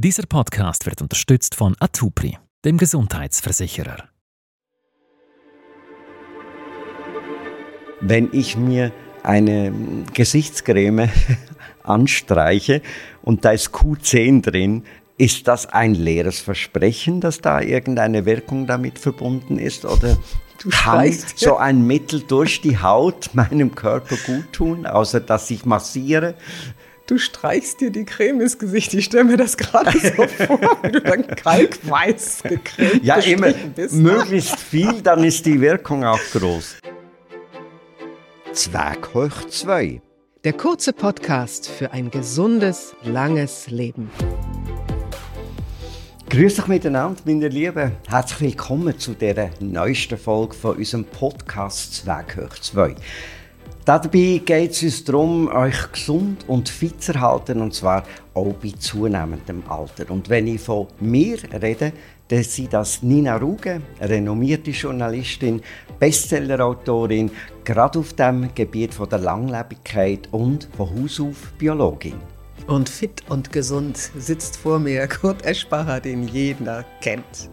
Dieser Podcast wird unterstützt von Atupri, dem Gesundheitsversicherer. Wenn ich mir eine Gesichtscreme anstreiche und da ist Q10 drin, ist das ein leeres Versprechen, dass da irgendeine Wirkung damit verbunden ist? Oder kann so ein Mittel durch die Haut meinem Körper gut tun, außer dass ich massiere? Du streichst dir die Creme ins Gesicht. Ich stelle mir das gerade so vor, wie du dann kalkweiß gecremt Ja, immer bist. möglichst viel, dann ist die Wirkung auch groß. Zwerg hoch 2. Der kurze Podcast für ein gesundes, langes Leben. Grüß euch miteinander, meine Lieben. Herzlich willkommen zu der neuesten Folge von unserem Podcast Zwerg hoch 2. Dabei geht es uns darum, euch gesund und fit zu halten, und zwar auch bei zunehmendem Alter. Und wenn ich von mir rede, dann sind das Nina Ruge, renommierte Journalistin, Bestsellerautorin, gerade auf dem Gebiet von der Langlebigkeit und von Haus auf Biologin. Und fit und gesund sitzt vor mir Kurt Eschbacher, den jeder kennt.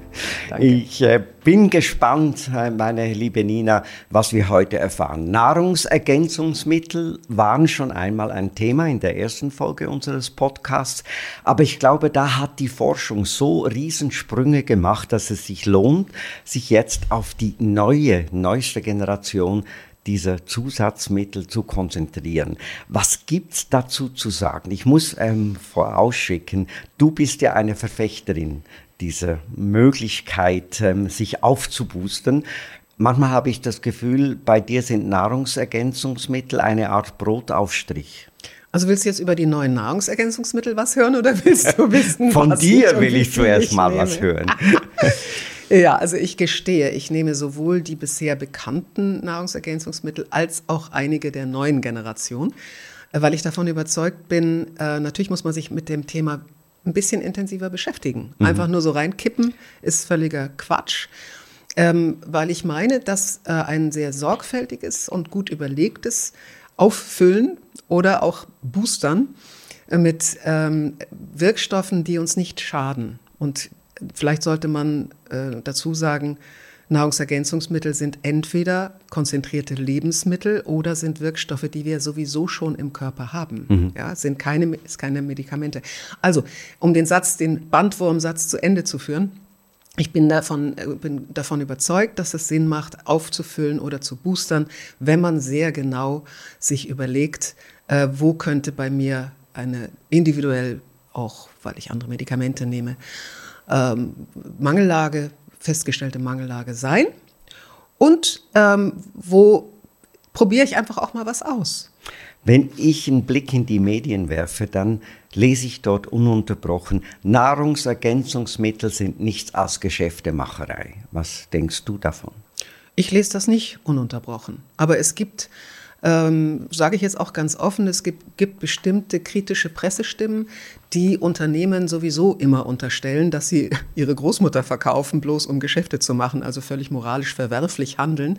Danke. Ich äh, bin gespannt, äh, meine liebe Nina, was wir heute erfahren. Nahrungsergänzungsmittel waren schon einmal ein Thema in der ersten Folge unseres Podcasts, aber ich glaube, da hat die Forschung so Riesensprünge gemacht, dass es sich lohnt, sich jetzt auf die neue, neueste Generation dieser Zusatzmittel zu konzentrieren. Was gibt's dazu zu sagen? Ich muss ähm, vorausschicken, du bist ja eine Verfechterin dieser Möglichkeit, ähm, sich aufzuboosten. Manchmal habe ich das Gefühl, bei dir sind Nahrungsergänzungsmittel eine Art Brotaufstrich. Also willst du jetzt über die neuen Nahrungsergänzungsmittel was hören oder willst du wissen, Von dir will ich zuerst mal was hören. Ja, also ich gestehe, ich nehme sowohl die bisher bekannten Nahrungsergänzungsmittel als auch einige der neuen Generation, äh, weil ich davon überzeugt bin, äh, natürlich muss man sich mit dem Thema ein bisschen intensiver beschäftigen. Mhm. Einfach nur so reinkippen ist völliger Quatsch. Ähm, weil ich meine, dass äh, ein sehr sorgfältiges und gut überlegtes Auffüllen oder auch Boostern äh, mit ähm, Wirkstoffen, die uns nicht schaden. Und vielleicht sollte man äh, dazu sagen, Nahrungsergänzungsmittel sind entweder konzentrierte Lebensmittel oder sind Wirkstoffe, die wir sowieso schon im Körper haben. Mhm. Ja, sind keine, ist keine Medikamente. Also, um den Satz, den Bandwurmsatz zu Ende zu führen, ich bin davon, äh, bin davon überzeugt, dass es Sinn macht, aufzufüllen oder zu boostern, wenn man sehr genau sich überlegt, äh, wo könnte bei mir eine individuell auch, weil ich andere Medikamente nehme, ähm, Mangellage, festgestellte Mangellage sein. Und ähm, wo probiere ich einfach auch mal was aus. Wenn ich einen Blick in die Medien werfe, dann lese ich dort ununterbrochen, Nahrungsergänzungsmittel sind nichts als Geschäftemacherei. Was denkst du davon? Ich lese das nicht ununterbrochen. Aber es gibt ähm, sage ich jetzt auch ganz offen, es gibt, gibt bestimmte kritische Pressestimmen, die Unternehmen sowieso immer unterstellen, dass sie ihre Großmutter verkaufen, bloß um Geschäfte zu machen, also völlig moralisch verwerflich handeln.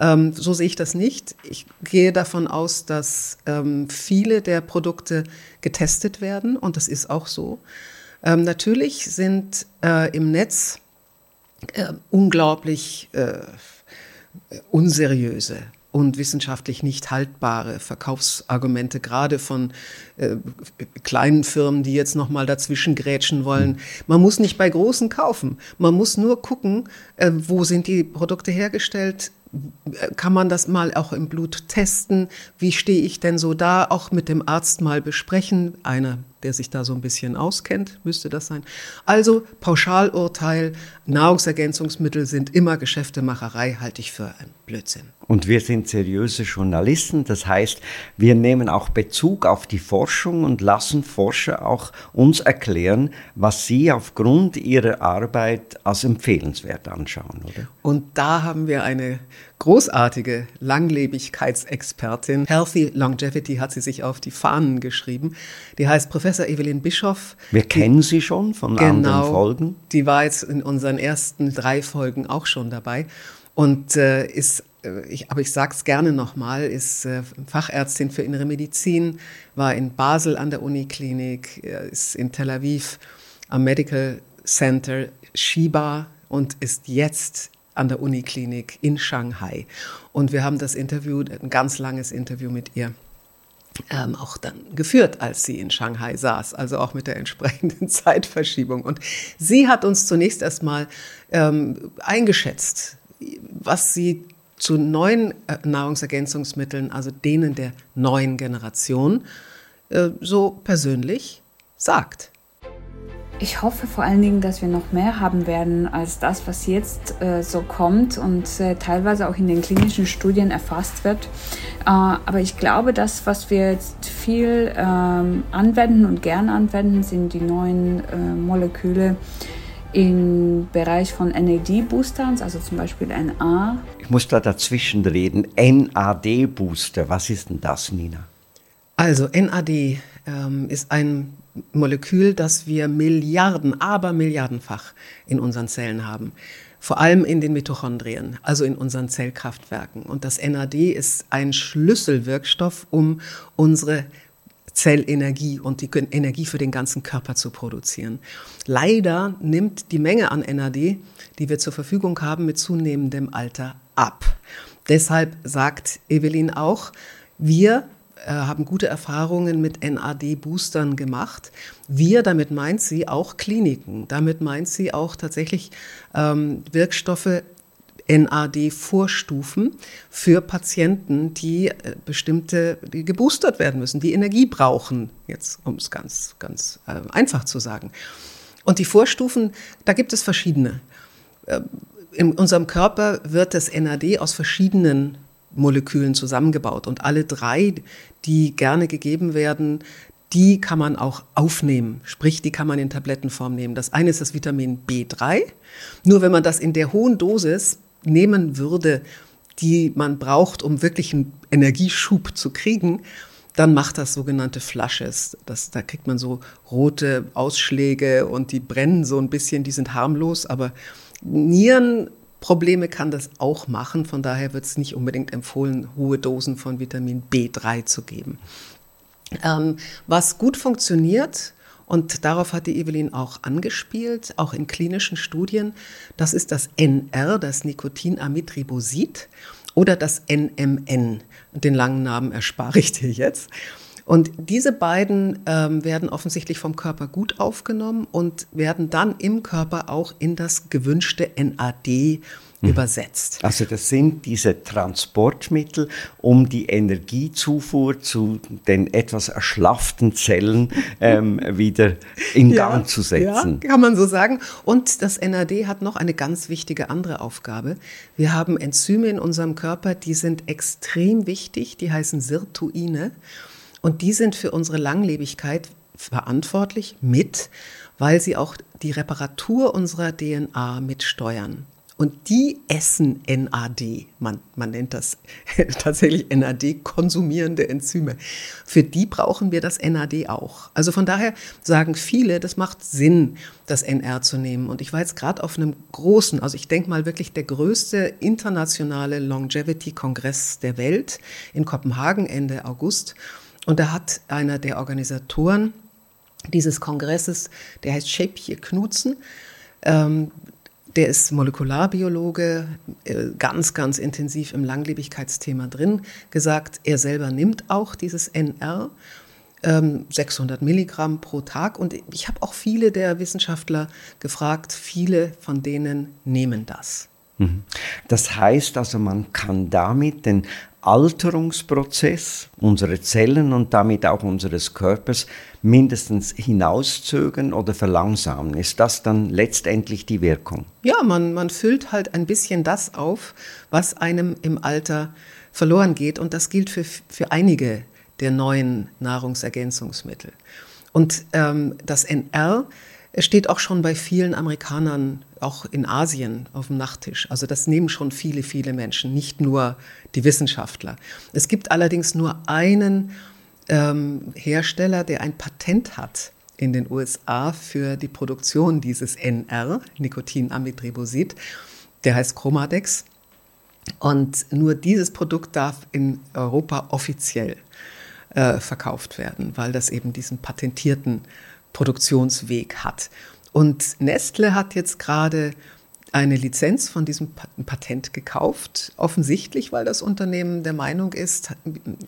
Ähm, so sehe ich das nicht. Ich gehe davon aus, dass ähm, viele der Produkte getestet werden und das ist auch so. Ähm, natürlich sind äh, im Netz äh, unglaublich äh, unseriöse und wissenschaftlich nicht haltbare Verkaufsargumente, gerade von äh, kleinen Firmen, die jetzt nochmal dazwischen grätschen wollen. Man muss nicht bei großen kaufen. Man muss nur gucken, äh, wo sind die Produkte hergestellt, kann man das mal auch im Blut testen? Wie stehe ich denn so da? Auch mit dem Arzt mal besprechen. Einer, der sich da so ein bisschen auskennt, müsste das sein. Also Pauschalurteil, Nahrungsergänzungsmittel sind immer Geschäftemacherei, halte ich für ein Blödsinn. Und wir sind seriöse Journalisten, das heißt, wir nehmen auch Bezug auf die Forschung und lassen Forscher auch uns erklären, was sie aufgrund ihrer Arbeit als empfehlenswert anschauen, oder? Und da haben wir eine großartige Langlebigkeitsexpertin. Healthy Longevity hat sie sich auf die Fahnen geschrieben. Die heißt Professor Evelyn Bischoff. Wir die, kennen sie schon von genau, anderen Folgen. Die war jetzt in unseren ersten drei Folgen auch schon dabei und äh, ist äh, ich, aber ich sage es gerne nochmal, ist äh, Fachärztin für innere Medizin, war in Basel an der Uniklinik, ist in Tel Aviv am Medical Center Shiba und ist jetzt an der Uniklinik in Shanghai. Und wir haben das Interview, ein ganz langes Interview mit ihr ähm, auch dann geführt, als sie in Shanghai saß, also auch mit der entsprechenden Zeitverschiebung. Und sie hat uns zunächst erstmal ähm, eingeschätzt, was sie zu neuen äh, Nahrungsergänzungsmitteln, also denen der neuen Generation, äh, so persönlich sagt. Ich hoffe vor allen Dingen, dass wir noch mehr haben werden als das, was jetzt äh, so kommt und äh, teilweise auch in den klinischen Studien erfasst wird. Äh, aber ich glaube, das, was wir jetzt viel ähm, anwenden und gern anwenden, sind die neuen äh, Moleküle im Bereich von NAD-Boostern, also zum Beispiel NA. Ich muss da dazwischen reden. NAD-Booster, was ist denn das, Nina? Also NAD ähm, ist ein Molekül, das wir Milliarden, aber Milliardenfach in unseren Zellen haben. Vor allem in den Mitochondrien, also in unseren Zellkraftwerken. Und das NAD ist ein Schlüsselwirkstoff, um unsere Zellenergie und die Energie für den ganzen Körper zu produzieren. Leider nimmt die Menge an NAD, die wir zur Verfügung haben, mit zunehmendem Alter ab. Deshalb sagt Evelyn auch, wir haben gute Erfahrungen mit NAD-Boostern gemacht. Wir, damit meint sie auch Kliniken. Damit meint sie auch tatsächlich ähm, Wirkstoffe, NAD-Vorstufen für Patienten, die äh, bestimmte, die geboostert werden müssen, die Energie brauchen, jetzt um es ganz, ganz äh, einfach zu sagen. Und die Vorstufen, da gibt es verschiedene. Äh, in unserem Körper wird das NAD aus verschiedenen Molekülen zusammengebaut. Und alle drei, die gerne gegeben werden, die kann man auch aufnehmen. Sprich, die kann man in Tablettenform nehmen. Das eine ist das Vitamin B3. Nur wenn man das in der hohen Dosis nehmen würde, die man braucht, um wirklich einen Energieschub zu kriegen, dann macht das sogenannte Flushes. Das, da kriegt man so rote Ausschläge und die brennen so ein bisschen, die sind harmlos, aber Nieren Probleme kann das auch machen. Von daher wird es nicht unbedingt empfohlen, hohe Dosen von Vitamin B3 zu geben. Ähm, was gut funktioniert, und darauf hat die Evelyn auch angespielt, auch in klinischen Studien, das ist das NR, das Nikotinamidribosid oder das NMN. Den langen Namen erspare ich dir jetzt. Und diese beiden ähm, werden offensichtlich vom Körper gut aufgenommen und werden dann im Körper auch in das gewünschte NAD mhm. übersetzt. Also das sind diese Transportmittel, um die Energiezufuhr zu den etwas erschlafften Zellen ähm, wieder in Gang ja, zu setzen. Ja, kann man so sagen. Und das NAD hat noch eine ganz wichtige andere Aufgabe. Wir haben Enzyme in unserem Körper, die sind extrem wichtig, die heißen Sirtuine. Und die sind für unsere Langlebigkeit verantwortlich mit, weil sie auch die Reparatur unserer DNA mitsteuern. Und die essen NAD. Man, man nennt das tatsächlich NAD-konsumierende Enzyme. Für die brauchen wir das NAD auch. Also von daher sagen viele, das macht Sinn, das NR zu nehmen. Und ich war jetzt gerade auf einem großen, also ich denke mal wirklich der größte internationale Longevity-Kongress der Welt in Kopenhagen Ende August. Und da hat einer der Organisatoren dieses Kongresses, der heißt Schäpje Knutzen, ähm, der ist Molekularbiologe, äh, ganz, ganz intensiv im Langlebigkeitsthema drin, gesagt, er selber nimmt auch dieses NR, ähm, 600 Milligramm pro Tag. Und ich habe auch viele der Wissenschaftler gefragt, viele von denen nehmen das. Mhm. Das heißt also, man kann damit den Alterungsprozess unserer Zellen und damit auch unseres Körpers mindestens hinauszögern oder verlangsamen. Ist das dann letztendlich die Wirkung? Ja, man, man füllt halt ein bisschen das auf, was einem im Alter verloren geht. Und das gilt für, für einige der neuen Nahrungsergänzungsmittel. Und ähm, das NR steht auch schon bei vielen Amerikanern, auch in Asien, auf dem Nachttisch. Also das nehmen schon viele, viele Menschen, nicht nur die Wissenschaftler. Es gibt allerdings nur einen ähm, Hersteller, der ein Patent hat in den USA für die Produktion dieses NR, Nikotinamidribosid. Der heißt Chromadex. Und nur dieses Produkt darf in Europa offiziell äh, verkauft werden, weil das eben diesen patentierten Produktionsweg hat. Und Nestle hat jetzt gerade eine Lizenz von diesem Patent gekauft, offensichtlich, weil das Unternehmen der Meinung ist,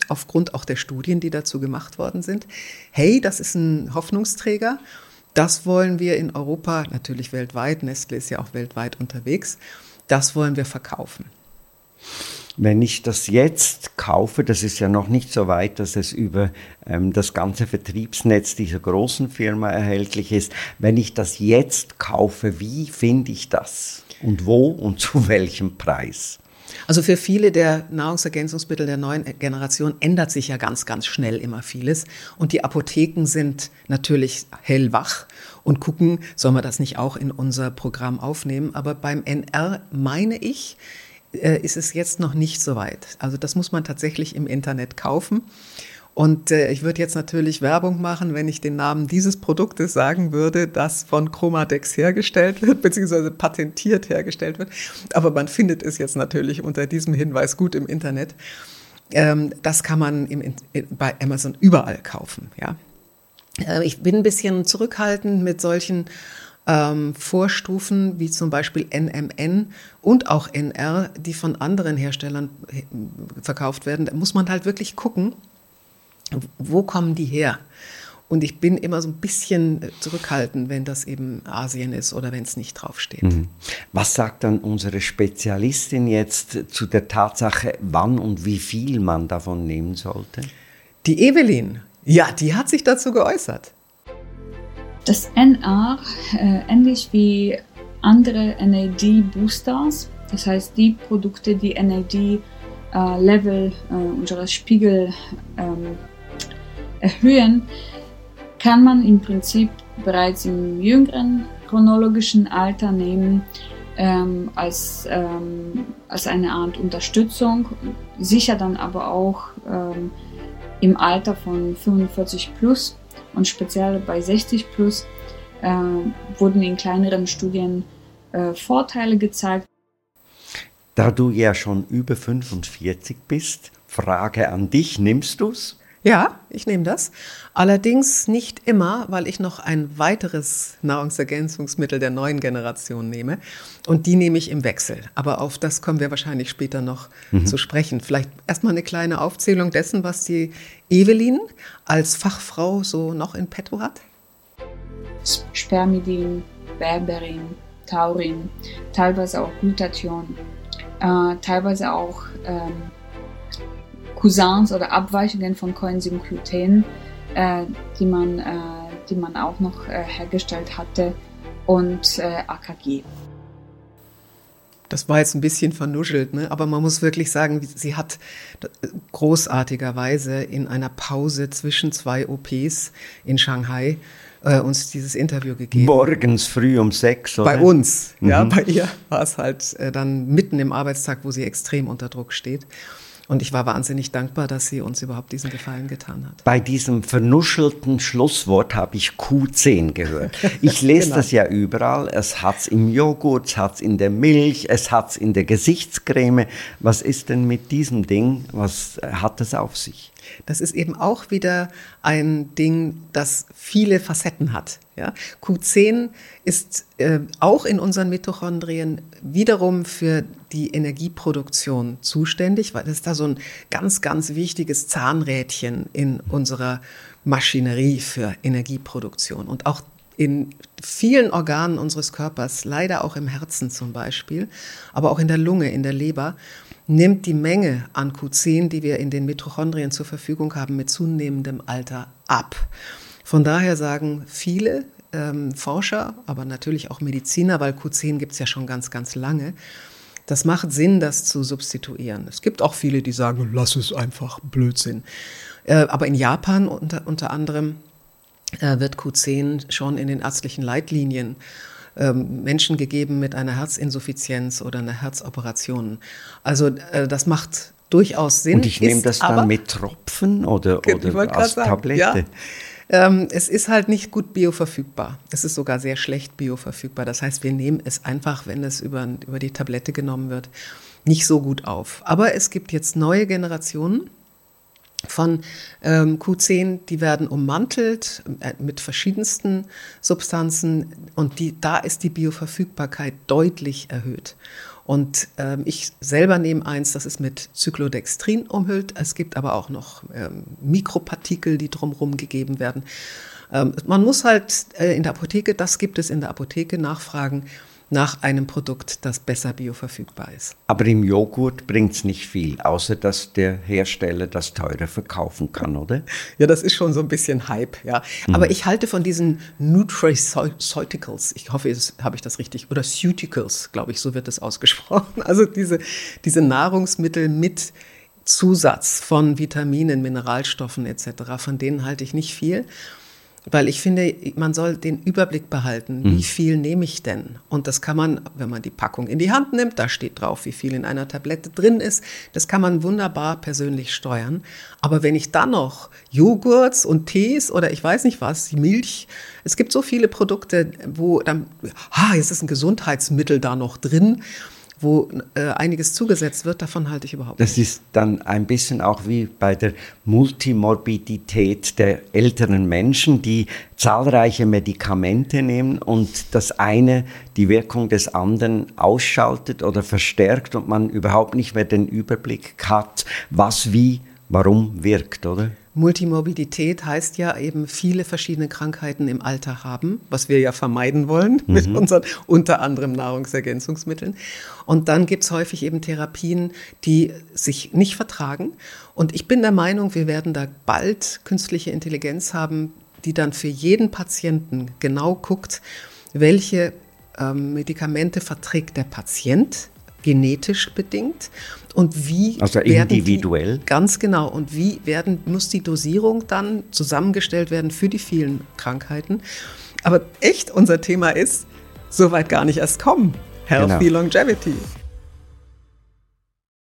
aufgrund auch der Studien, die dazu gemacht worden sind, hey, das ist ein Hoffnungsträger, das wollen wir in Europa, natürlich weltweit, Nestle ist ja auch weltweit unterwegs, das wollen wir verkaufen. Wenn ich das jetzt kaufe, das ist ja noch nicht so weit, dass es über ähm, das ganze Vertriebsnetz dieser großen Firma erhältlich ist. Wenn ich das jetzt kaufe, wie finde ich das? Und wo und zu welchem Preis? Also für viele der Nahrungsergänzungsmittel der neuen Generation ändert sich ja ganz, ganz schnell immer vieles. Und die Apotheken sind natürlich hellwach und gucken, sollen wir das nicht auch in unser Programm aufnehmen. Aber beim NR meine ich, äh, ist es jetzt noch nicht so weit. Also das muss man tatsächlich im Internet kaufen. Und äh, ich würde jetzt natürlich Werbung machen, wenn ich den Namen dieses Produktes sagen würde, das von Chromadex hergestellt wird, beziehungsweise patentiert hergestellt wird. Aber man findet es jetzt natürlich unter diesem Hinweis gut im Internet. Ähm, das kann man im, bei Amazon überall kaufen. Ja. Äh, ich bin ein bisschen zurückhaltend mit solchen ähm, Vorstufen wie zum Beispiel NMN und auch NR, die von anderen Herstellern äh, verkauft werden, da muss man halt wirklich gucken, wo kommen die her? Und ich bin immer so ein bisschen zurückhaltend, wenn das eben Asien ist oder wenn es nicht draufsteht. Mhm. Was sagt dann unsere Spezialistin jetzt zu der Tatsache, wann und wie viel man davon nehmen sollte? Die Evelyn, ja, die hat sich dazu geäußert. Das NR, äh, ähnlich wie andere NAD-Boosters, das heißt die Produkte, die NAD-Level äh, äh, unseres Spiegel ähm, erhöhen, kann man im Prinzip bereits im jüngeren chronologischen Alter nehmen ähm, als, ähm, als eine Art Unterstützung, sicher dann aber auch ähm, im Alter von 45 plus und speziell bei 60 plus äh, wurden in kleineren Studien äh, Vorteile gezeigt. Da du ja schon über 45 bist, Frage an dich, nimmst du es? Ja, ich nehme das. Allerdings nicht immer, weil ich noch ein weiteres Nahrungsergänzungsmittel der neuen Generation nehme. Und die nehme ich im Wechsel. Aber auf das kommen wir wahrscheinlich später noch mhm. zu sprechen. Vielleicht erstmal eine kleine Aufzählung dessen, was die Evelyn als Fachfrau so noch in petto hat. Spermidin, Berberin, Taurin, teilweise auch Glutathion, äh, teilweise auch ähm, Cousins oder Abweichungen von Coenzym Q10, äh, die, man, äh, die man auch noch äh, hergestellt hatte, und äh, AKG. Das war jetzt ein bisschen vernuschelt, ne? aber man muss wirklich sagen, sie hat großartigerweise in einer Pause zwischen zwei OPs in Shanghai äh, uns dieses Interview gegeben. Morgens früh um sechs, oder? Bei uns, mhm. ja, bei ihr war es halt äh, dann mitten im Arbeitstag, wo sie extrem unter Druck steht. Und ich war wahnsinnig dankbar, dass sie uns überhaupt diesen Gefallen getan hat. Bei diesem vernuschelten Schlusswort habe ich Q10 gehört. Ich lese genau. das ja überall. Es hat es im Joghurt, es hat es in der Milch, es hat es in der Gesichtscreme. Was ist denn mit diesem Ding? Was hat es auf sich? Das ist eben auch wieder ein Ding, das viele Facetten hat. Ja? Q10 ist äh, auch in unseren Mitochondrien wiederum für die Energieproduktion zuständig, weil das ist da so ein ganz, ganz wichtiges Zahnrädchen in unserer Maschinerie für Energieproduktion. Und auch in vielen Organen unseres Körpers, leider auch im Herzen zum Beispiel, aber auch in der Lunge, in der Leber, nimmt die Menge an Q10, die wir in den Mitochondrien zur Verfügung haben, mit zunehmendem Alter ab. Von daher sagen viele ähm, Forscher, aber natürlich auch Mediziner, weil Q10 gibt es ja schon ganz, ganz lange, das macht Sinn, das zu substituieren. Es gibt auch viele, die sagen, lass es einfach Blödsinn. Äh, aber in Japan unter, unter anderem äh, wird Q10 schon in den ärztlichen Leitlinien ähm, Menschen gegeben mit einer Herzinsuffizienz oder einer Herzoperation. Also äh, das macht durchaus Sinn. Und ich nehme das dann mit Tropfen oder, oder als sagen, Tablette? Ja. Ähm, es ist halt nicht gut bioverfügbar. Es ist sogar sehr schlecht bioverfügbar. Das heißt, wir nehmen es einfach, wenn es über, über die Tablette genommen wird, nicht so gut auf. Aber es gibt jetzt neue Generationen von ähm, Q10, die werden ummantelt äh, mit verschiedensten Substanzen und die, da ist die Bioverfügbarkeit deutlich erhöht. Und ähm, ich selber nehme eins, das ist mit Cyclodextrin umhüllt. Es gibt aber auch noch ähm, Mikropartikel, die drumherum gegeben werden. Ähm, man muss halt äh, in der Apotheke, das gibt es in der Apotheke, nachfragen nach einem Produkt, das besser bioverfügbar ist. Aber im Joghurt bringt es nicht viel, außer dass der Hersteller das teurer verkaufen kann, oder? Ja, das ist schon so ein bisschen Hype, ja. Mhm. Aber ich halte von diesen Nutraceuticals, ich hoffe, habe ich das richtig, oder Ceuticals, glaube ich, so wird das ausgesprochen. Also diese, diese Nahrungsmittel mit Zusatz von Vitaminen, Mineralstoffen etc., von denen halte ich nicht viel. Weil ich finde, man soll den Überblick behalten, wie mhm. viel nehme ich denn? Und das kann man, wenn man die Packung in die Hand nimmt, da steht drauf, wie viel in einer Tablette drin ist. Das kann man wunderbar persönlich steuern. Aber wenn ich dann noch Joghurts und Tees oder ich weiß nicht was, Milch, es gibt so viele Produkte, wo dann, ah, jetzt ist ein Gesundheitsmittel da noch drin wo äh, einiges zugesetzt wird, davon halte ich überhaupt das nicht. Das ist dann ein bisschen auch wie bei der Multimorbidität der älteren Menschen, die zahlreiche Medikamente nehmen und das eine die Wirkung des anderen ausschaltet oder verstärkt und man überhaupt nicht mehr den Überblick hat, was wie, warum wirkt, oder? Multimorbidität heißt ja eben viele verschiedene Krankheiten im Alter haben, was wir ja vermeiden wollen mhm. mit unseren unter anderem Nahrungsergänzungsmitteln. Und dann gibt es häufig eben Therapien, die sich nicht vertragen. Und ich bin der Meinung, wir werden da bald künstliche Intelligenz haben, die dann für jeden Patienten genau guckt, welche ähm, Medikamente verträgt der Patient genetisch bedingt und wie also individuell die, ganz genau und wie werden muss die Dosierung dann zusammengestellt werden für die vielen Krankheiten. Aber echt unser Thema ist soweit gar nicht erst kommen. Healthy genau. Longevity.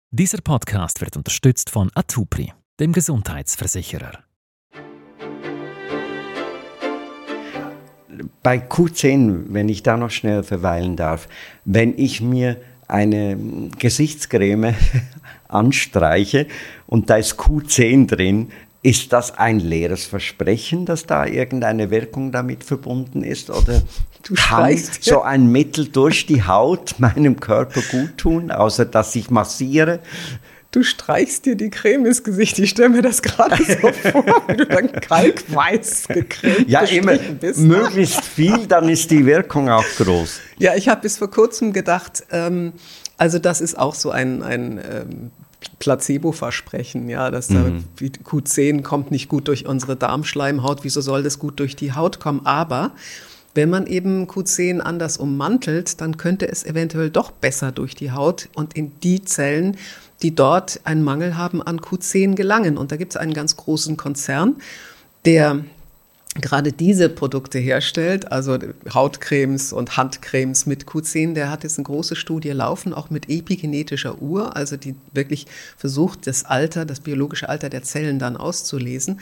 Dieser Podcast wird unterstützt von Atupri, dem Gesundheitsversicherer. Bei Q10, wenn ich da noch schnell verweilen darf, wenn ich mir eine Gesichtscreme anstreiche und da ist Q10 drin, ist das ein leeres Versprechen, dass da irgendeine Wirkung damit verbunden ist? Oder du kann so ein Mittel durch die Haut meinem Körper gut tun, außer dass ich massiere? Du streichst dir die Creme ins Gesicht. Ich stelle mir das gerade so vor, wie du dann kalkweiß gecremt Ja, immer bist. möglichst viel, dann ist die Wirkung auch groß. Ja, ich habe bis vor kurzem gedacht, ähm, also das ist auch so ein, ein ähm, Placebo-Versprechen, ja, dass mhm. da Q10 kommt nicht gut durch unsere Darmschleimhaut, wieso soll das gut durch die Haut kommen? Aber wenn man eben Q10 anders ummantelt, dann könnte es eventuell doch besser durch die Haut und in die Zellen, die dort einen Mangel haben, an Q10 gelangen. Und da gibt es einen ganz großen Konzern, der gerade diese Produkte herstellt, also Hautcremes und Handcremes mit Q10, der hat jetzt eine große Studie laufen, auch mit epigenetischer Uhr, also die wirklich versucht, das Alter, das biologische Alter der Zellen dann auszulesen.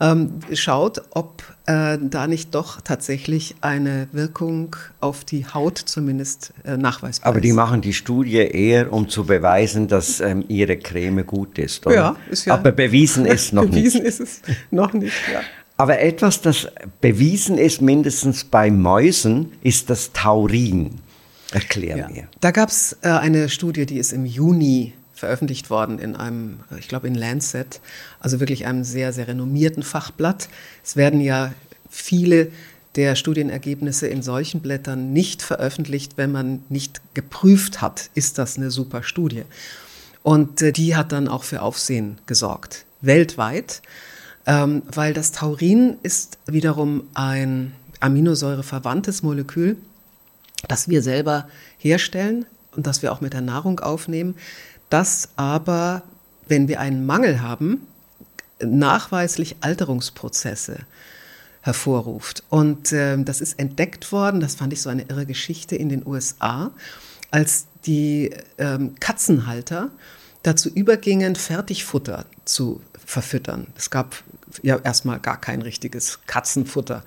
Ähm, schaut, ob äh, da nicht doch tatsächlich eine Wirkung auf die Haut zumindest äh, nachweisbar Aber die machen die Studie eher, um zu beweisen, dass ähm, ihre Creme gut ist, oder? Ja, ist ja. Aber bewiesen ist noch bewiesen nicht. Bewiesen ist es noch nicht, ja. Aber etwas, das bewiesen ist, mindestens bei Mäusen, ist das Taurin. Erklär ja. mir. Da gab es äh, eine Studie, die ist im Juni veröffentlicht worden in einem, ich glaube in Lancet, also wirklich einem sehr, sehr renommierten Fachblatt. Es werden ja viele der Studienergebnisse in solchen Blättern nicht veröffentlicht, wenn man nicht geprüft hat, ist das eine super Studie. Und äh, die hat dann auch für Aufsehen gesorgt, weltweit ähm, weil das Taurin ist wiederum ein Aminosäureverwandtes Molekül, das wir selber herstellen und das wir auch mit der Nahrung aufnehmen, das aber, wenn wir einen Mangel haben, nachweislich Alterungsprozesse hervorruft. Und äh, das ist entdeckt worden, das fand ich so eine irre Geschichte in den USA, als die ähm, Katzenhalter dazu übergingen, Fertigfutter zu verfüttern. Es gab ja erstmal gar kein richtiges Katzenfutter.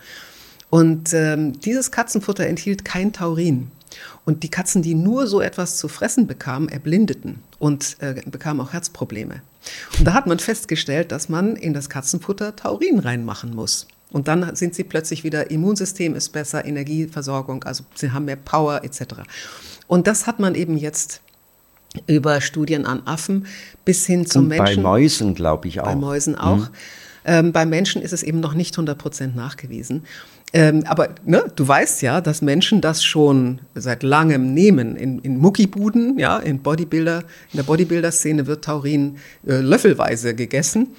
Und ähm, dieses Katzenfutter enthielt kein Taurin. Und die Katzen, die nur so etwas zu fressen bekamen, erblindeten und äh, bekamen auch Herzprobleme. Und da hat man festgestellt, dass man in das Katzenfutter Taurin reinmachen muss. Und dann sind sie plötzlich wieder, Immunsystem ist besser, Energieversorgung, also sie haben mehr Power etc. Und das hat man eben jetzt über Studien an Affen bis hin zum Und Menschen. Bei Mäusen, glaube ich auch. Bei Mäusen auch. Mhm. Ähm, bei Menschen ist es eben noch nicht 100 Prozent nachgewiesen. Ähm, aber ne, du weißt ja, dass Menschen das schon seit langem nehmen. In, in Muckibuden, ja, in Bodybuilder, in der Bodybuilder-Szene wird Taurin äh, löffelweise gegessen.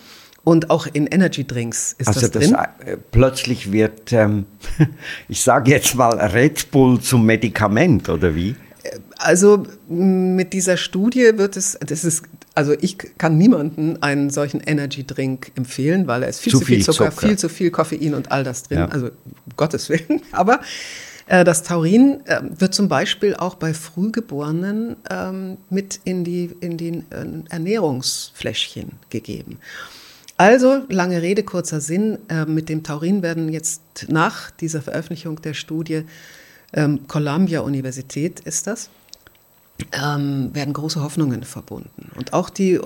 Und auch in Energy Drinks ist also das drin. Äh, plötzlich wird, ähm, ich sage jetzt mal, Red Bull zum Medikament, oder wie? Also mit dieser Studie wird es, das ist, also ich kann niemanden einen solchen Energy Drink empfehlen, weil er ist viel zu, zu viel, Zucker, Zucker, viel zu viel Koffein und all das drin. Ja. Also um Gottes Willen. Aber äh, das Taurin äh, wird zum Beispiel auch bei Frühgeborenen ähm, mit in die in den äh, Ernährungsfläschchen gegeben. Also, lange Rede, kurzer Sinn. Äh, mit dem Taurin werden jetzt nach dieser Veröffentlichung der Studie, ähm, Columbia Universität ist das, ähm, werden große Hoffnungen verbunden. Und auch die,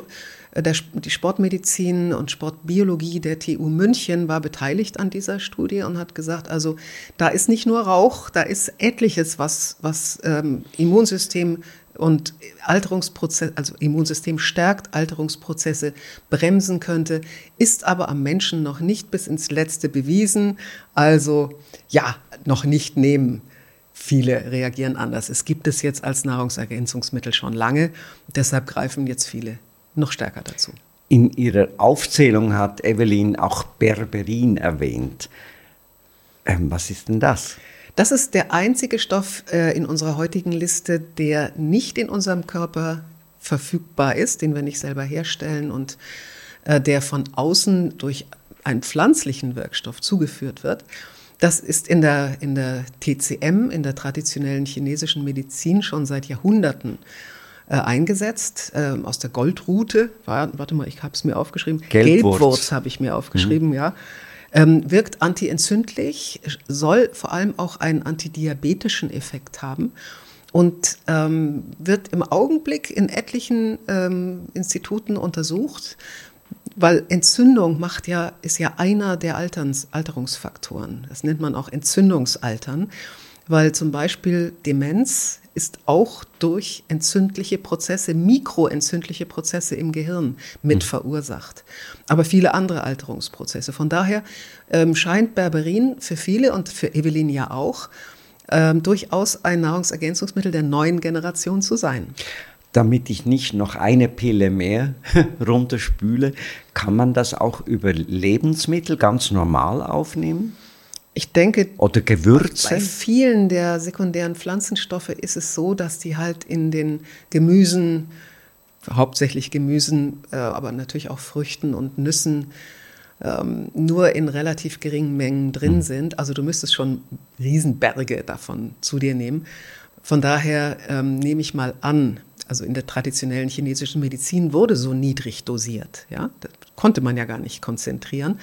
äh, der, die Sportmedizin und Sportbiologie der TU München war beteiligt an dieser Studie und hat gesagt, also da ist nicht nur Rauch, da ist etliches, was, was ähm, Immunsystem und Alterungsprozess, also Immunsystem stärkt, Alterungsprozesse bremsen könnte, ist aber am Menschen noch nicht bis ins Letzte bewiesen. Also ja, noch nicht nehmen. Viele reagieren anders. Es gibt es jetzt als Nahrungsergänzungsmittel schon lange. Deshalb greifen jetzt viele noch stärker dazu. In ihrer Aufzählung hat Evelyn auch Berberin erwähnt. Ähm, was ist denn das? Das ist der einzige Stoff äh, in unserer heutigen Liste, der nicht in unserem Körper verfügbar ist, den wir nicht selber herstellen und äh, der von außen durch einen pflanzlichen Wirkstoff zugeführt wird. Das ist in der, in der TCM, in der traditionellen chinesischen Medizin, schon seit Jahrhunderten äh, eingesetzt, äh, aus der Goldrute. War, warte mal, ich habe es mir aufgeschrieben. Gelbwurz, Gelbwurz habe ich mir aufgeschrieben, mhm. ja. Ähm, wirkt antientzündlich, soll vor allem auch einen antidiabetischen Effekt haben und ähm, wird im Augenblick in etlichen ähm, Instituten untersucht, weil Entzündung macht ja, ist ja einer der Alterns, Alterungsfaktoren. Das nennt man auch Entzündungsaltern, weil zum Beispiel Demenz ist auch durch entzündliche Prozesse, mikroentzündliche Prozesse im Gehirn mit mhm. verursacht. Aber viele andere Alterungsprozesse. Von daher ähm, scheint Berberin für viele und für Evelyn ja auch ähm, durchaus ein Nahrungsergänzungsmittel der neuen Generation zu sein. Damit ich nicht noch eine Pille mehr runterspüle, kann man das auch über Lebensmittel ganz normal aufnehmen? Ich denke, oder Gewürze. Bei vielen der sekundären Pflanzenstoffe ist es so, dass die halt in den Gemüsen, hauptsächlich Gemüsen, äh, aber natürlich auch Früchten und Nüssen, ähm, nur in relativ geringen Mengen drin mhm. sind. Also du müsstest schon Riesenberge davon zu dir nehmen. Von daher ähm, nehme ich mal an, also in der traditionellen chinesischen Medizin wurde so niedrig dosiert. Ja? Das konnte man ja gar nicht konzentrieren.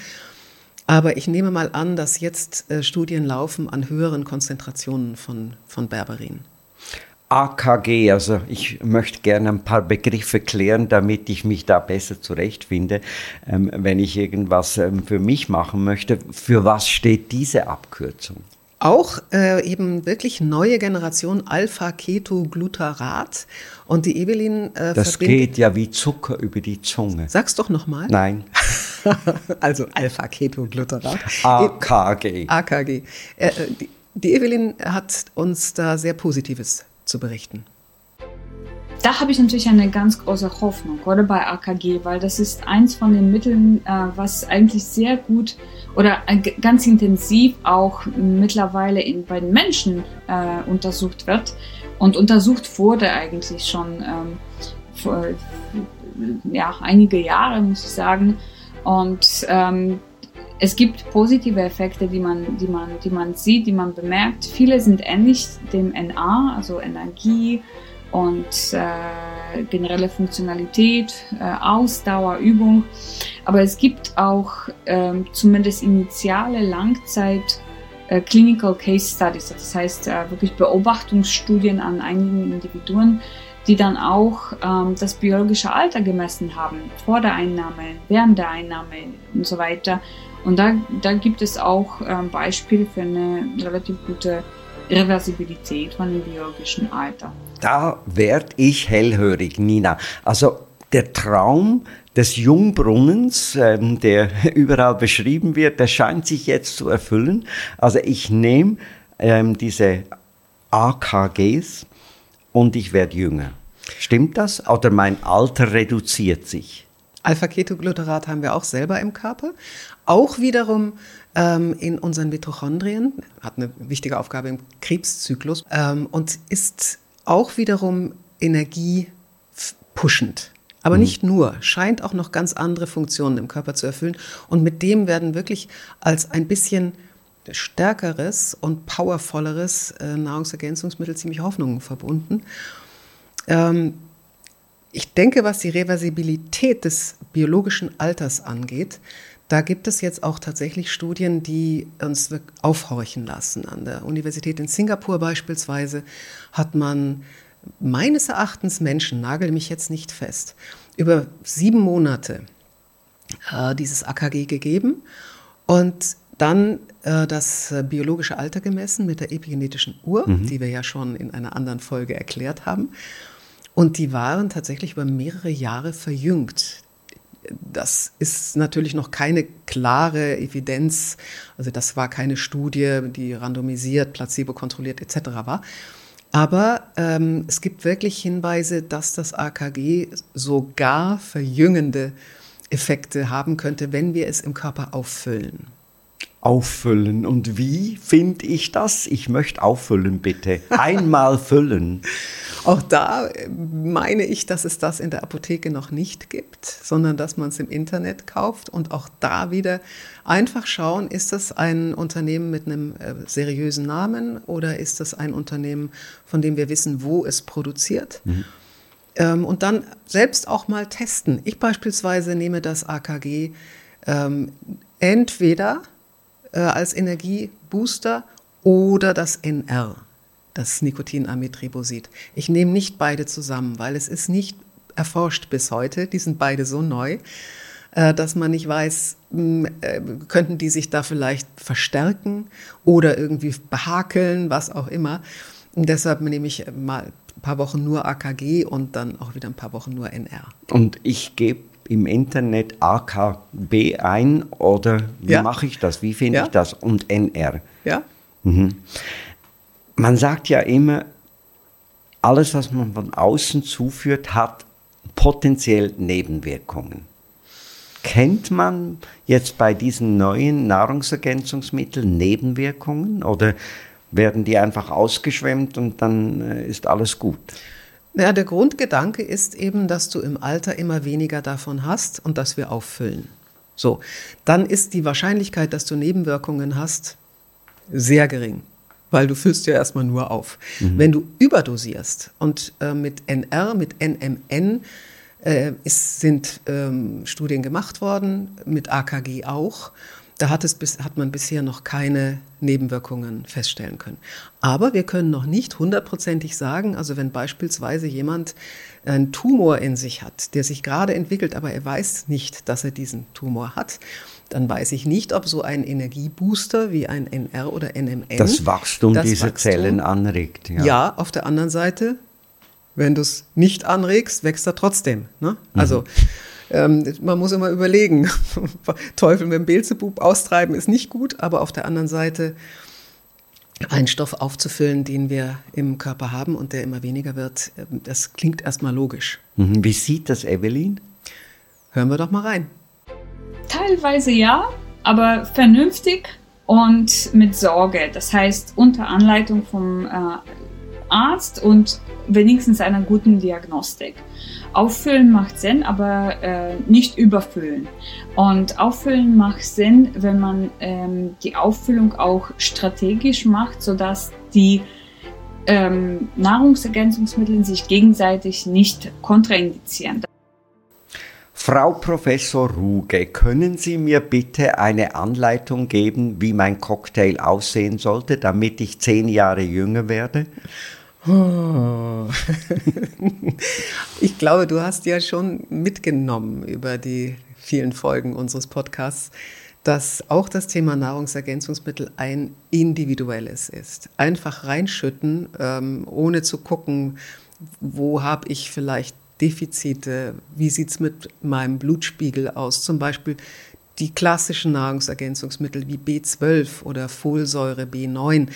Aber ich nehme mal an, dass jetzt äh, Studien laufen an höheren Konzentrationen von, von Berberin. AKG, also ich möchte gerne ein paar Begriffe klären, damit ich mich da besser zurechtfinde, ähm, wenn ich irgendwas ähm, für mich machen möchte. Für was steht diese Abkürzung? Auch äh, eben wirklich neue Generation Alpha-Ketoglutarat. Und die Evelyn äh, Das geht ja wie Zucker über die Zunge. Sag's doch nochmal. Nein. also Alpha-Ketoglutarat. AKG. AKG. Äh, die, die Evelyn hat uns da sehr Positives zu berichten da habe ich natürlich eine ganz große Hoffnung, oder bei AKG, weil das ist eins von den Mitteln, äh, was eigentlich sehr gut oder äh, ganz intensiv auch mittlerweile in, bei den Menschen äh, untersucht wird und untersucht wurde eigentlich schon ähm, vor ja, einige Jahre, muss ich sagen. Und ähm, es gibt positive Effekte, die man, die, man, die man sieht, die man bemerkt. Viele sind ähnlich dem NA, also Energie, und äh, generelle Funktionalität, äh, Ausdauer, Übung. Aber es gibt auch äh, zumindest initiale Langzeiteffekte äh, Clinical Case Studies, das heißt äh, wirklich Beobachtungsstudien an einigen Individuen, die dann auch ähm, das biologische Alter gemessen haben, vor der Einnahme, während der Einnahme und so weiter. Und da, da gibt es auch ähm, Beispiele für eine relativ gute Reversibilität von dem biologischen Alter. Da werde ich hellhörig, Nina. Also der Traum des Jungbrunnens, ähm, der überall beschrieben wird, der scheint sich jetzt zu erfüllen. Also ich nehme ähm, diese AKGs und ich werde jünger. Stimmt das? Oder mein Alter reduziert sich? Alpha-Ketogluterat haben wir auch selber im Körper. Auch wiederum ähm, in unseren Mitochondrien, hat eine wichtige Aufgabe im Krebszyklus ähm, und ist auch wiederum energiepushend. Aber mhm. nicht nur, scheint auch noch ganz andere Funktionen im Körper zu erfüllen. Und mit dem werden wirklich als ein bisschen stärkeres und powervolleres äh, Nahrungsergänzungsmittel ziemlich Hoffnungen verbunden. Ähm, ich denke, was die Reversibilität des biologischen Alters angeht, da gibt es jetzt auch tatsächlich Studien, die uns aufhorchen lassen. An der Universität in Singapur beispielsweise hat man meines Erachtens Menschen, nagel mich jetzt nicht fest, über sieben Monate äh, dieses AKG gegeben und dann äh, das biologische Alter gemessen mit der epigenetischen Uhr, mhm. die wir ja schon in einer anderen Folge erklärt haben. Und die waren tatsächlich über mehrere Jahre verjüngt. Das ist natürlich noch keine klare Evidenz. Also das war keine Studie, die randomisiert, placebo-kontrolliert etc. war. Aber ähm, es gibt wirklich Hinweise, dass das AKG sogar verjüngende Effekte haben könnte, wenn wir es im Körper auffüllen auffüllen. Und wie finde ich das? Ich möchte auffüllen, bitte. Einmal füllen. Auch da meine ich, dass es das in der Apotheke noch nicht gibt, sondern dass man es im Internet kauft und auch da wieder einfach schauen, ist das ein Unternehmen mit einem äh, seriösen Namen oder ist das ein Unternehmen, von dem wir wissen, wo es produziert? Mhm. Ähm, und dann selbst auch mal testen. Ich beispielsweise nehme das AKG ähm, entweder äh, als Energiebooster oder das NR, das Nikotinamitribosid. Ich nehme nicht beide zusammen, weil es ist nicht erforscht bis heute. Die sind beide so neu, äh, dass man nicht weiß, mh, äh, könnten die sich da vielleicht verstärken oder irgendwie behakeln, was auch immer. Und deshalb nehme ich mal ein paar Wochen nur AKG und dann auch wieder ein paar Wochen nur NR. Und ich gebe im Internet AKB ein oder wie ja. mache ich das? Wie finde ja. ich das? Und NR. Ja. Mhm. Man sagt ja immer, alles, was man von außen zuführt, hat potenziell Nebenwirkungen. Kennt man jetzt bei diesen neuen Nahrungsergänzungsmitteln Nebenwirkungen oder werden die einfach ausgeschwemmt und dann äh, ist alles gut? Ja, der Grundgedanke ist eben, dass du im Alter immer weniger davon hast und dass wir auffüllen. So, dann ist die Wahrscheinlichkeit, dass du Nebenwirkungen hast, sehr gering, weil du füllst ja erstmal nur auf. Mhm. Wenn du überdosierst und äh, mit NR, mit NMN äh, ist, sind ähm, Studien gemacht worden, mit AKG auch, da hat, es bis, hat man bisher noch keine Nebenwirkungen feststellen können. Aber wir können noch nicht hundertprozentig sagen, also wenn beispielsweise jemand einen Tumor in sich hat, der sich gerade entwickelt, aber er weiß nicht, dass er diesen Tumor hat, dann weiß ich nicht, ob so ein Energiebooster wie ein NR oder NMN das Wachstum das dieser Wachstum, Zellen anregt. Ja. ja, auf der anderen Seite, wenn du es nicht anregst, wächst er trotzdem. Ne? Also mhm. Ähm, man muss immer überlegen, Teufel mit dem Beelzebub austreiben ist nicht gut, aber auf der anderen Seite einen Stoff aufzufüllen, den wir im Körper haben und der immer weniger wird, ähm, das klingt erstmal logisch. Mhm. Wie sieht das Evelyn? Hören wir doch mal rein. Teilweise ja, aber vernünftig und mit Sorge. Das heißt unter Anleitung vom äh, Arzt und wenigstens einer guten Diagnostik. Auffüllen macht Sinn, aber äh, nicht überfüllen. Und Auffüllen macht Sinn, wenn man ähm, die Auffüllung auch strategisch macht, sodass die ähm, Nahrungsergänzungsmittel sich gegenseitig nicht kontraindizieren. Frau Professor Ruge, können Sie mir bitte eine Anleitung geben, wie mein Cocktail aussehen sollte, damit ich zehn Jahre jünger werde? Ich glaube, du hast ja schon mitgenommen über die vielen Folgen unseres Podcasts, dass auch das Thema Nahrungsergänzungsmittel ein individuelles ist. Einfach reinschütten, ähm, ohne zu gucken, wo habe ich vielleicht Defizite, wie sieht es mit meinem Blutspiegel aus, zum Beispiel die klassischen Nahrungsergänzungsmittel wie B12 oder Folsäure B9.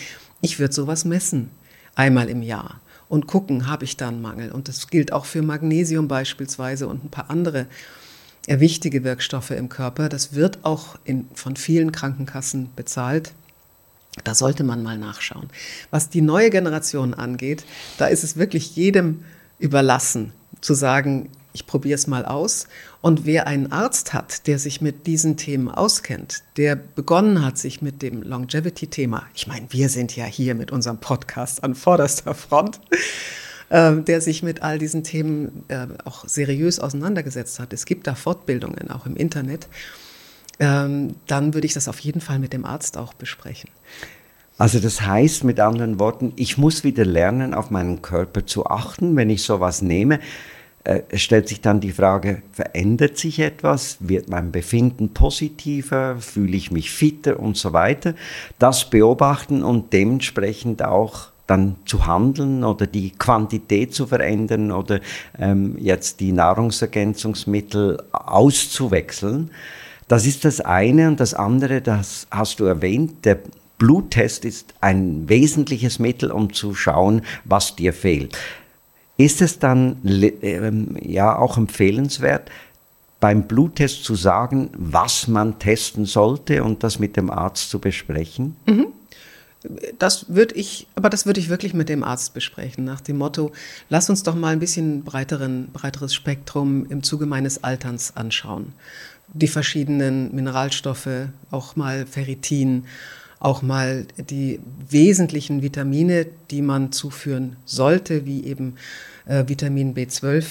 Ich würde sowas messen, einmal im Jahr und gucken, habe ich da einen Mangel. Und das gilt auch für Magnesium beispielsweise und ein paar andere äh, wichtige Wirkstoffe im Körper. Das wird auch in, von vielen Krankenkassen bezahlt. Da sollte man mal nachschauen. Was die neue Generation angeht, da ist es wirklich jedem überlassen, zu sagen, ich probiere es mal aus. Und wer einen Arzt hat, der sich mit diesen Themen auskennt, der begonnen hat, sich mit dem Longevity-Thema, ich meine, wir sind ja hier mit unserem Podcast an vorderster Front, äh, der sich mit all diesen Themen äh, auch seriös auseinandergesetzt hat. Es gibt da Fortbildungen auch im Internet. Ähm, dann würde ich das auf jeden Fall mit dem Arzt auch besprechen. Also das heißt mit anderen Worten, ich muss wieder lernen, auf meinen Körper zu achten, wenn ich sowas nehme. Äh, es stellt sich dann die Frage, verändert sich etwas? Wird mein Befinden positiver? Fühle ich mich fitter und so weiter? Das beobachten und dementsprechend auch dann zu handeln oder die Quantität zu verändern oder ähm, jetzt die Nahrungsergänzungsmittel auszuwechseln. Das ist das eine und das andere, das hast du erwähnt, der Bluttest ist ein wesentliches Mittel, um zu schauen, was dir fehlt. Ist es dann ähm, ja auch empfehlenswert, beim Bluttest zu sagen, was man testen sollte und das mit dem Arzt zu besprechen? Mhm. Das würde ich, aber das würde ich wirklich mit dem Arzt besprechen, nach dem Motto, lass uns doch mal ein bisschen breiteren, breiteres Spektrum im Zuge meines Alterns anschauen. Die verschiedenen Mineralstoffe, auch mal Ferritin, auch mal die wesentlichen Vitamine, die man zuführen sollte, wie eben äh, Vitamin B12.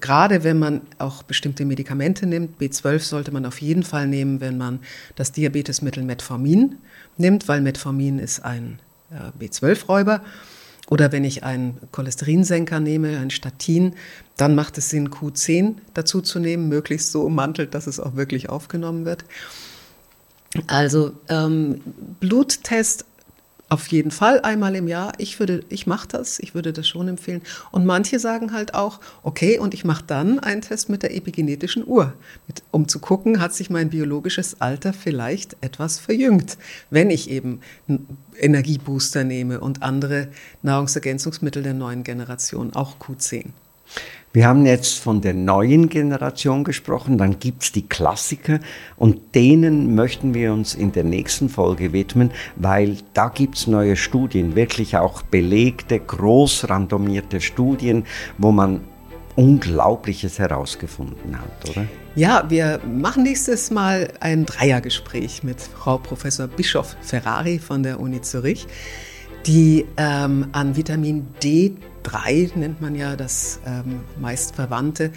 Gerade wenn man auch bestimmte Medikamente nimmt, B12 sollte man auf jeden Fall nehmen, wenn man das Diabetesmittel Metformin nimmt, weil Metformin ist ein äh, B12-Räuber. Oder wenn ich einen Cholesterinsenker nehme, ein Statin, dann macht es Sinn, Q10 dazu zu nehmen, möglichst so ummantelt, dass es auch wirklich aufgenommen wird. Also ähm, Bluttest auf jeden Fall einmal im Jahr. Ich würde, ich mache das, ich würde das schon empfehlen. Und manche sagen halt auch, okay, und ich mache dann einen Test mit der epigenetischen Uhr, mit, um zu gucken, hat sich mein biologisches Alter vielleicht etwas verjüngt, wenn ich eben Energiebooster nehme und andere Nahrungsergänzungsmittel der neuen Generation, auch Q10. Wir haben jetzt von der neuen Generation gesprochen, dann gibt es die Klassiker und denen möchten wir uns in der nächsten Folge widmen, weil da gibt es neue Studien, wirklich auch belegte, groß randomierte Studien, wo man Unglaubliches herausgefunden hat, oder? Ja, wir machen nächstes Mal ein Dreiergespräch mit Frau Professor Bischof Ferrari von der Uni Zürich die ähm, an Vitamin D3, nennt man ja das ähm, meist Verwandte,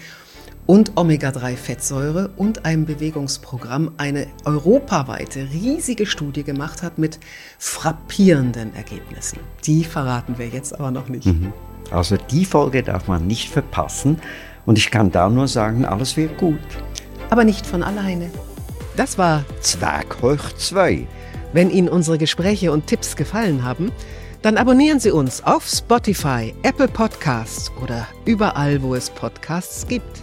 und Omega-3-Fettsäure und einem Bewegungsprogramm eine europaweite riesige Studie gemacht hat mit frappierenden Ergebnissen. Die verraten wir jetzt aber noch nicht. Mhm. Also die Folge darf man nicht verpassen und ich kann da nur sagen, alles wird gut. Aber nicht von alleine. Das war Zwerg hoch 2 wenn Ihnen unsere Gespräche und Tipps gefallen haben, dann abonnieren Sie uns auf Spotify, Apple Podcasts oder überall, wo es Podcasts gibt.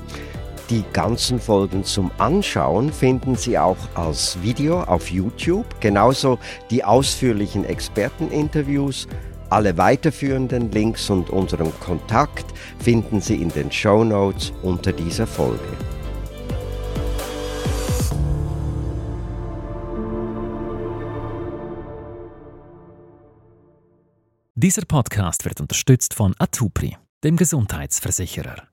Die ganzen Folgen zum Anschauen finden Sie auch als Video auf YouTube, genauso die ausführlichen Experteninterviews. Alle weiterführenden Links und unseren Kontakt finden Sie in den Show Notes unter dieser Folge. Dieser Podcast wird unterstützt von Atupri, dem Gesundheitsversicherer.